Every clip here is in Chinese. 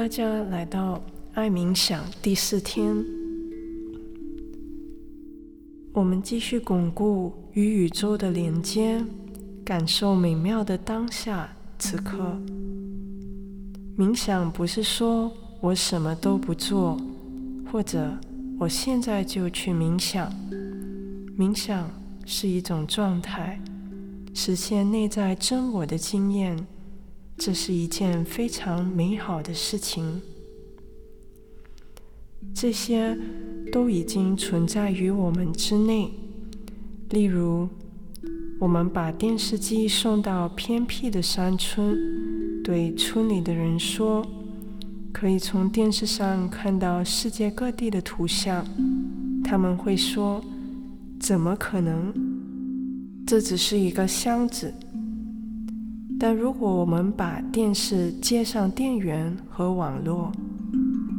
大家来到爱冥想第四天，我们继续巩固与宇宙的连接，感受美妙的当下此刻。冥想不是说我什么都不做，或者我现在就去冥想。冥想是一种状态，实现内在真我的经验。这是一件非常美好的事情。这些都已经存在于我们之内。例如，我们把电视机送到偏僻的山村，对村里的人说，可以从电视上看到世界各地的图像。他们会说：“怎么可能？这只是一个箱子。”但如果我们把电视接上电源和网络，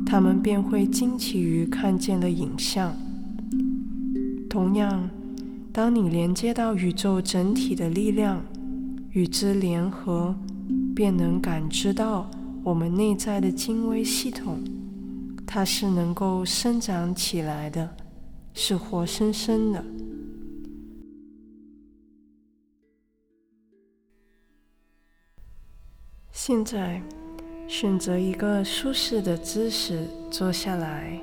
他们便会惊奇于看见了影像。同样，当你连接到宇宙整体的力量，与之联合，便能感知到我们内在的精微系统，它是能够生长起来的，是活生生的。现在，选择一个舒适的姿势坐下来。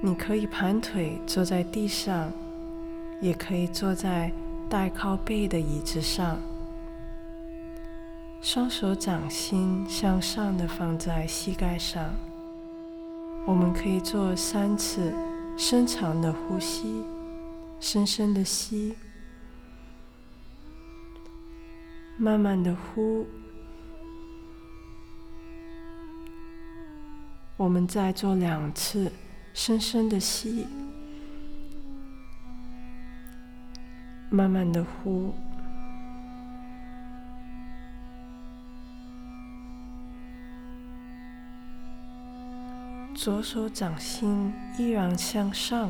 你可以盘腿坐在地上，也可以坐在带靠背的椅子上。双手掌心向上的放在膝盖上。我们可以做三次深长的呼吸，深深的吸，慢慢的呼。我们再做两次深深的吸，慢慢的呼。左手掌心依然向上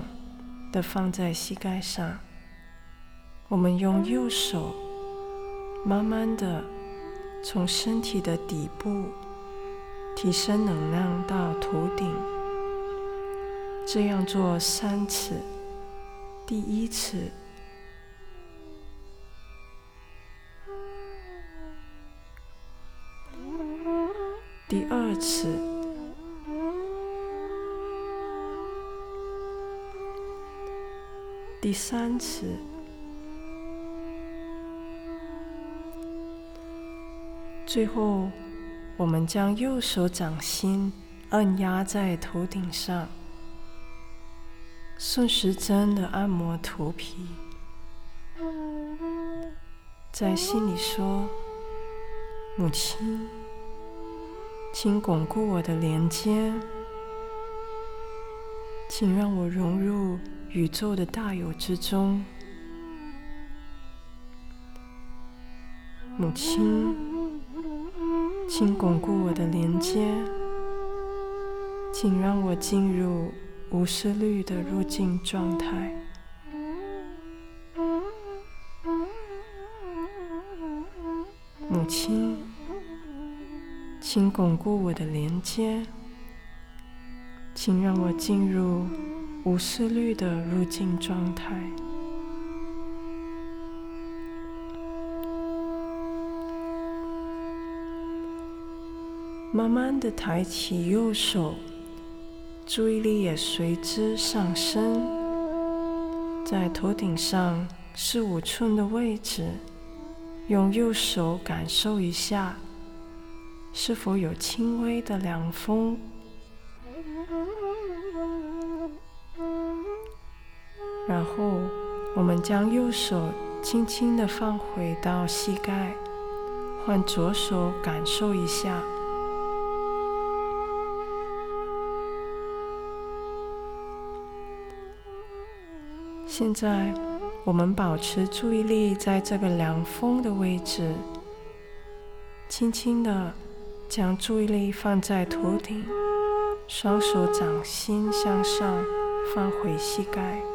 的放在膝盖上，我们用右手慢慢的从身体的底部。提升能量到头顶，这样做三次。第一次，第二次，第三次，最后。我们将右手掌心按压在头顶上，顺时针的按摩头皮，在心里说：“母亲，请巩固我的连接，请让我融入宇宙的大有之中，母亲。”请巩固我的连接，请让我进入无思虑的入境状态。母亲，请巩固我的连接，请让我进入无思虑的入境状态。慢慢的抬起右手，注意力也随之上升，在头顶上四五寸的位置，用右手感受一下，是否有轻微的凉风。然后，我们将右手轻轻的放回到膝盖，换左手感受一下。现在，我们保持注意力在这个凉风的位置，轻轻的将注意力放在头顶，双手掌心向上放回膝盖。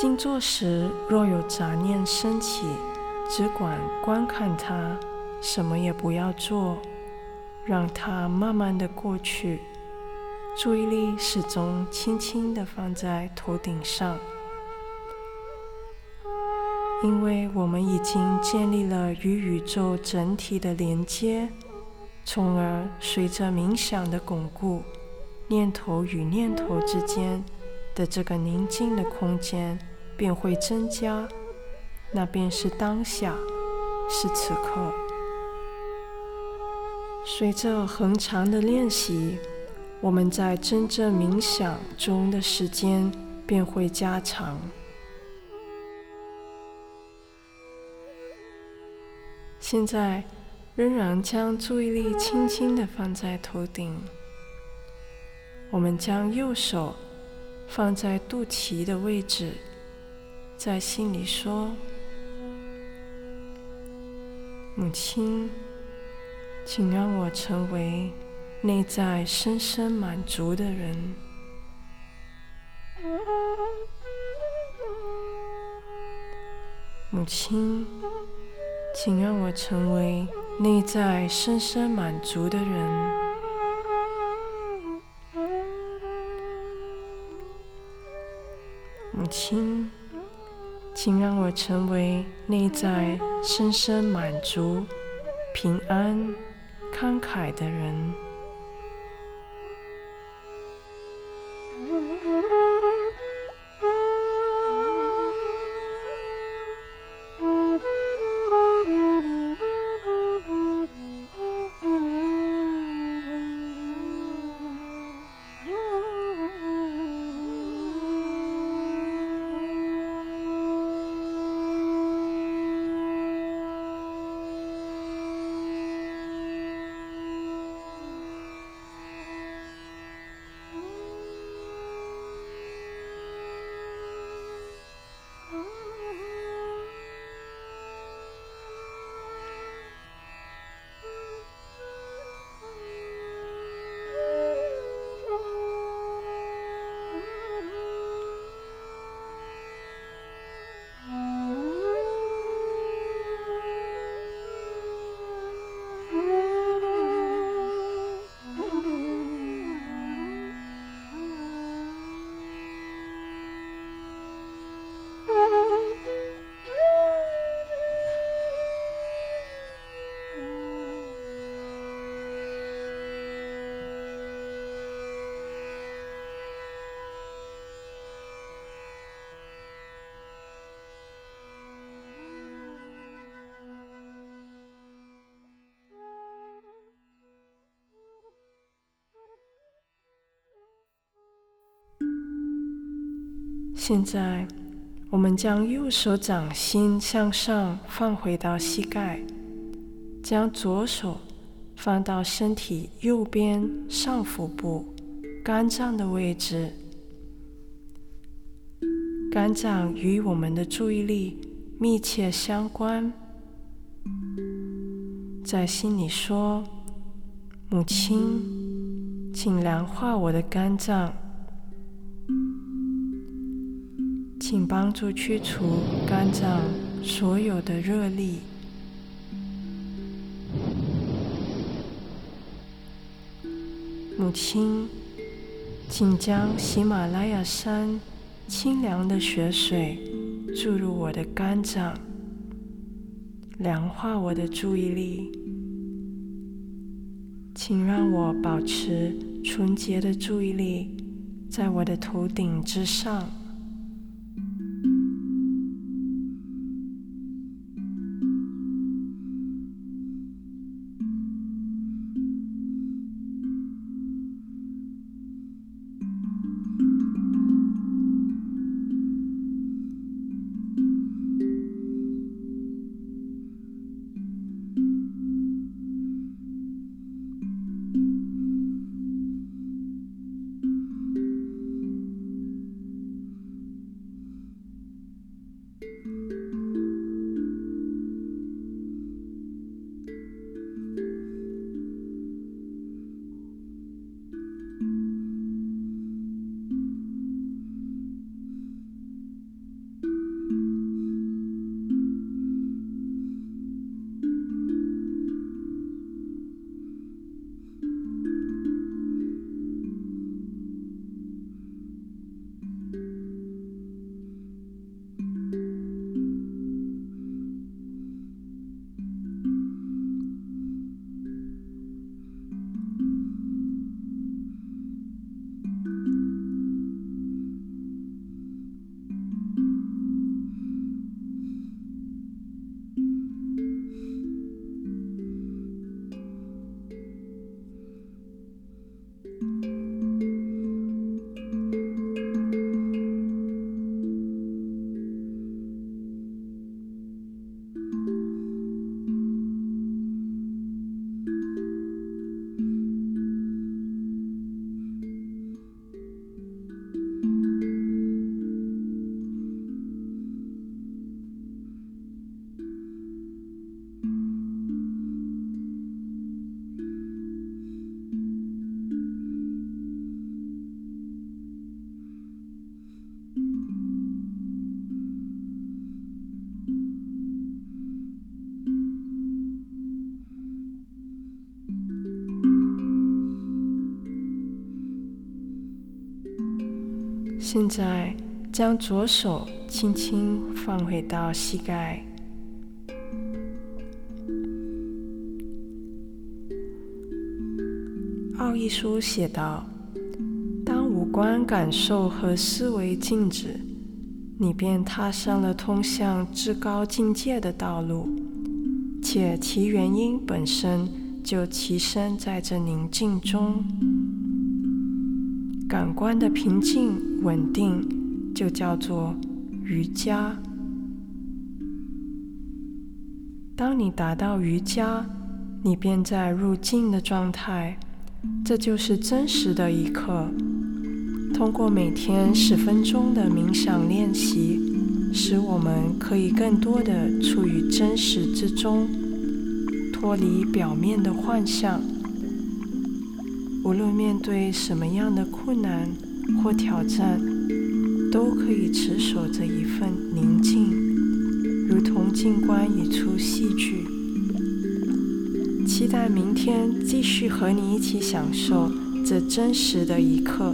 静坐时，若有杂念升起，只管观看它，什么也不要做，让它慢慢的过去。注意力始终轻轻的放在头顶上，因为我们已经建立了与宇宙整体的连接，从而随着冥想的巩固，念头与念头之间。的这个宁静的空间便会增加，那便是当下，是此刻。随着恒长的练习，我们在真正冥想中的时间便会加长。现在，仍然将注意力轻轻的放在头顶，我们将右手。放在肚脐的位置，在心里说：“母亲，请让我成为内在深深满足的人。母亲，请让我成为内在深深满足的人。”母亲，请让我成为内在深深满足、平安、慷慨的人。现在，我们将右手掌心向上放回到膝盖，将左手放到身体右边上腹部肝脏的位置。肝脏与我们的注意力密切相关。在心里说：“母亲，请凉化我的肝脏。”请帮助驱除肝脏所有的热力。母亲，请将喜马拉雅山清凉的雪水注入我的肝脏，凉化我的注意力。请让我保持纯洁的注意力，在我的头顶之上。现在，将左手轻轻放回到膝盖。奥义书写道：“当五官、感受和思维静止，你便踏上了通向至高境界的道路，且其原因本身就栖身在这宁静中。感官的平静、稳定。”就叫做瑜伽。当你达到瑜伽，你便在入静的状态，这就是真实的一刻。通过每天十分钟的冥想练习，使我们可以更多的处于真实之中，脱离表面的幻象。无论面对什么样的困难或挑战。都可以持守着一份宁静，如同静观一出戏剧。期待明天继续和你一起享受这真实的一刻。